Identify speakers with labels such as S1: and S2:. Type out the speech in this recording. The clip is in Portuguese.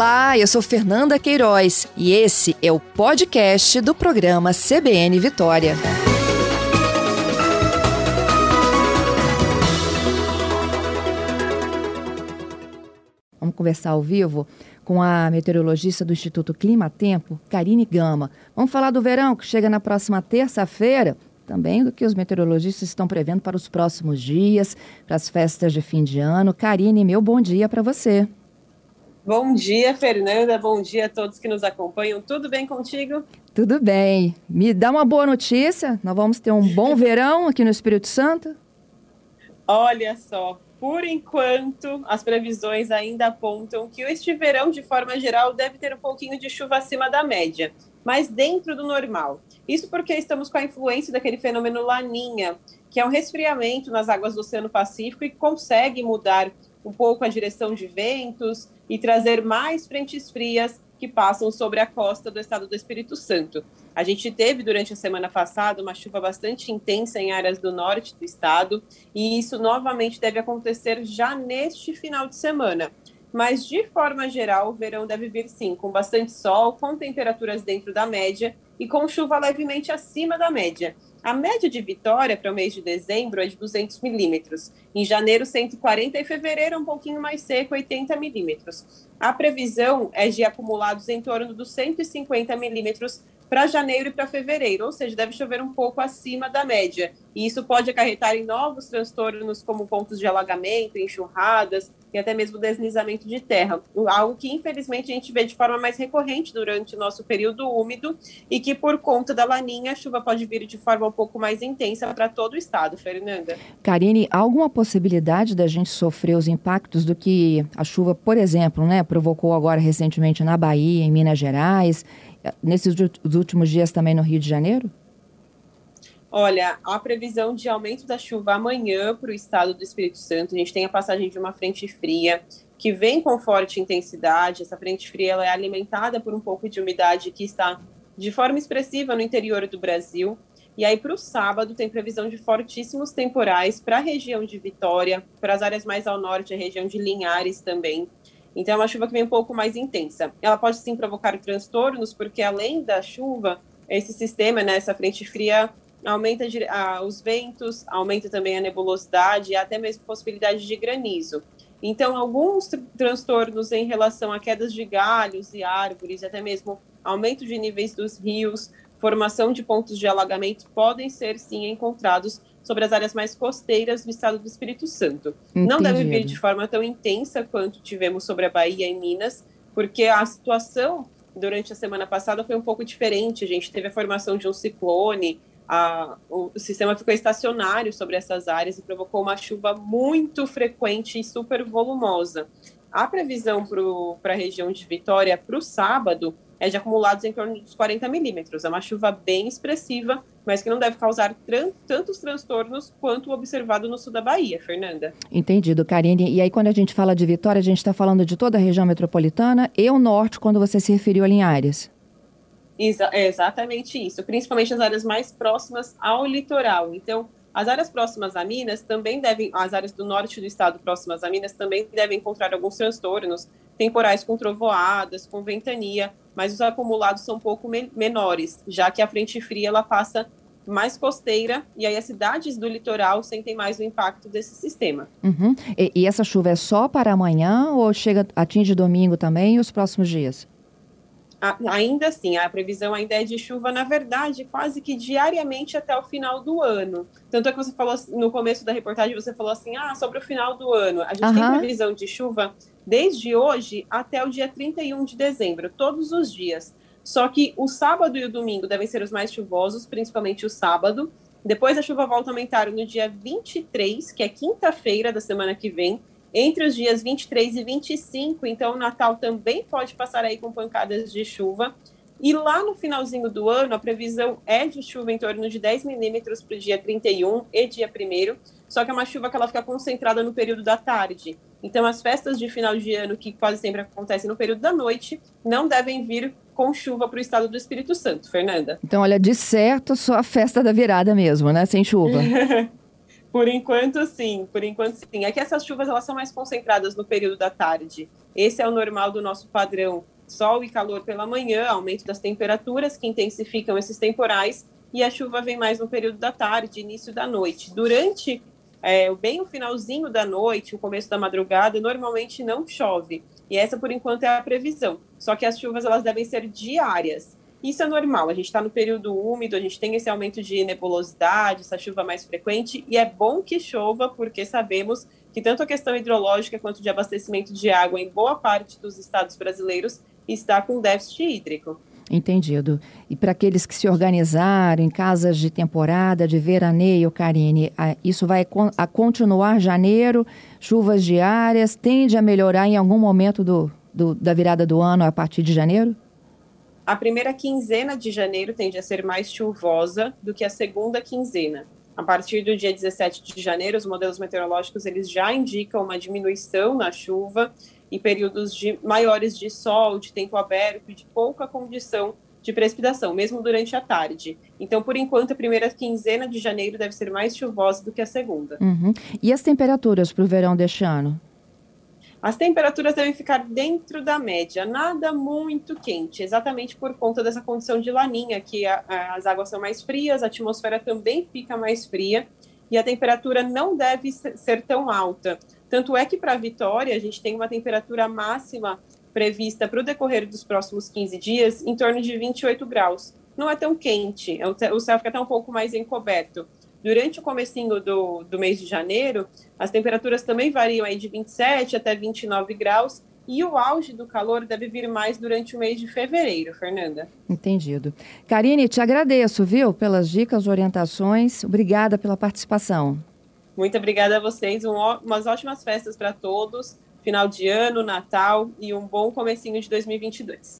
S1: Olá, eu sou Fernanda Queiroz e esse é o podcast do programa CBN Vitória. Vamos conversar ao vivo com a meteorologista do Instituto Clima Tempo, Karine Gama. Vamos falar do verão que chega na próxima terça-feira, também do que os meteorologistas estão prevendo para os próximos dias, para as festas de fim de ano. Karine, meu bom dia para você.
S2: Bom dia, Fernanda. Bom dia a todos que nos acompanham. Tudo bem contigo?
S1: Tudo bem. Me dá uma boa notícia. Nós vamos ter um bom verão aqui no Espírito Santo?
S2: Olha só, por enquanto, as previsões ainda apontam que este verão, de forma geral, deve ter um pouquinho de chuva acima da média, mas dentro do normal. Isso porque estamos com a influência daquele fenômeno Laninha, que é um resfriamento nas águas do Oceano Pacífico e consegue mudar um pouco a direção de ventos e trazer mais frentes frias que passam sobre a costa do estado do Espírito Santo. A gente teve durante a semana passada uma chuva bastante intensa em áreas do norte do estado e isso novamente deve acontecer já neste final de semana. Mas de forma geral, o verão deve vir sim, com bastante sol, com temperaturas dentro da média e com chuva levemente acima da média. A média de Vitória para o mês de dezembro é de 200 milímetros. Em janeiro, 140 e fevereiro um pouquinho mais seco, 80 milímetros. A previsão é de acumulados em torno dos 150 milímetros para janeiro e para fevereiro, ou seja, deve chover um pouco acima da média. E isso pode acarretar em novos transtornos, como pontos de alagamento, enxurradas e até mesmo deslizamento de terra. Algo que, infelizmente, a gente vê de forma mais recorrente durante o nosso período úmido e que, por conta da laninha, a chuva pode vir de forma um pouco mais intensa para todo o estado. Fernanda.
S1: Karine, alguma possibilidade da gente sofrer os impactos do que a chuva, por exemplo, né, provocou agora recentemente na Bahia, em Minas Gerais? nesses últimos dias também no Rio de Janeiro?
S2: Olha, a previsão de aumento da chuva amanhã para o estado do Espírito Santo. A gente tem a passagem de uma frente fria que vem com forte intensidade. Essa frente fria ela é alimentada por um pouco de umidade que está de forma expressiva no interior do Brasil. E aí, para o sábado, tem previsão de fortíssimos temporais para a região de Vitória, para as áreas mais ao norte, a região de Linhares também. Então, é uma chuva que vem um pouco mais intensa. Ela pode sim provocar transtornos, porque além da chuva, esse sistema, né, essa frente fria, aumenta os ventos, aumenta também a nebulosidade e até mesmo possibilidade de granizo. Então, alguns tr transtornos em relação a quedas de galhos e árvores, até mesmo aumento de níveis dos rios, formação de pontos de alagamento podem ser sim encontrados sobre as áreas mais costeiras do estado do Espírito Santo. Entendi. Não deve vir de forma tão intensa quanto tivemos sobre a Bahia e Minas, porque a situação durante a semana passada foi um pouco diferente. A gente teve a formação de um ciclone, a, o, sistema ficou estacionário sobre essas áreas e provocou uma chuva muito frequente e super volumosa. A previsão para a região de Vitória para o sábado é de acumulados em torno dos 40 milímetros. É uma chuva bem expressiva, mas que não deve causar tantos transtornos quanto o observado no sul da Bahia, Fernanda.
S1: Entendido, Karine. E aí, quando a gente fala de Vitória, a gente está falando de toda a região metropolitana e o norte, quando você se referiu a Linhares.
S2: Exa é exatamente isso, principalmente as áreas mais próximas ao litoral. Então, as áreas próximas a Minas também devem, as áreas do norte do estado próximas a Minas também devem encontrar alguns transtornos temporais com trovoadas, com ventania, mas os acumulados são um pouco me menores, já que a frente fria ela passa mais costeira e aí as cidades do litoral sentem mais o impacto desse sistema.
S1: Uhum. E, e, essa chuva é só para amanhã ou chega atinge domingo também e os próximos dias?
S2: Ainda assim, a previsão ainda é de chuva, na verdade, quase que diariamente até o final do ano. Tanto é que você falou no começo da reportagem, você falou assim, ah, sobre o final do ano. A gente uhum. tem previsão de chuva desde hoje até o dia 31 de dezembro, todos os dias. Só que o sábado e o domingo devem ser os mais chuvosos, principalmente o sábado. Depois a chuva volta a aumentar no dia 23, que é quinta-feira da semana que vem, entre os dias 23 e 25, então o Natal também pode passar aí com pancadas de chuva. E lá no finalzinho do ano, a previsão é de chuva em torno de 10 milímetros para o dia 31 e dia 1 só que é uma chuva que ela fica concentrada no período da tarde. Então, as festas de final de ano, que quase sempre acontecem no período da noite, não devem vir com chuva para o estado do Espírito Santo, Fernanda.
S1: Então, olha, de certo, só a festa da virada mesmo, né? Sem chuva.
S2: Por enquanto, sim. Por enquanto, sim. É que essas chuvas elas são mais concentradas no período da tarde. Esse é o normal do nosso padrão. Sol e calor pela manhã, aumento das temperaturas que intensificam esses temporais e a chuva vem mais no período da tarde, início da noite. Durante é, bem o finalzinho da noite, o começo da madrugada, normalmente não chove. E essa, por enquanto, é a previsão. Só que as chuvas elas devem ser diárias. Isso é normal, a gente está no período úmido, a gente tem esse aumento de nebulosidade, essa chuva mais frequente, e é bom que chova, porque sabemos que tanto a questão hidrológica quanto de abastecimento de água em boa parte dos estados brasileiros está com déficit hídrico.
S1: Entendido. E para aqueles que se organizaram em casas de temporada, de veraneio, Karine, isso vai a continuar janeiro, chuvas diárias, tende a melhorar em algum momento do, do, da virada do ano a partir de janeiro?
S2: A primeira quinzena de janeiro tende a ser mais chuvosa do que a segunda quinzena. A partir do dia 17 de janeiro, os modelos meteorológicos eles já indicam uma diminuição na chuva e períodos de, maiores de sol, de tempo aberto e de pouca condição de precipitação, mesmo durante a tarde. Então, por enquanto, a primeira quinzena de janeiro deve ser mais chuvosa do que a segunda.
S1: Uhum. E as temperaturas para o verão deste ano?
S2: As temperaturas devem ficar dentro da média, nada muito quente, exatamente por conta dessa condição de laninha, que a, a, as águas são mais frias, a atmosfera também fica mais fria e a temperatura não deve ser tão alta. Tanto é que para Vitória a gente tem uma temperatura máxima prevista para o decorrer dos próximos 15 dias em torno de 28 graus. Não é tão quente, é o céu fica até um pouco mais encoberto. Durante o comecinho do, do mês de janeiro, as temperaturas também variam aí de 27 até 29 graus, e o auge do calor deve vir mais durante o mês de fevereiro, Fernanda.
S1: Entendido. Karine, te agradeço, viu, pelas dicas, orientações. Obrigada pela participação.
S2: Muito obrigada a vocês. Um, umas ótimas festas para todos. Final de ano, Natal e um bom comecinho de 2022.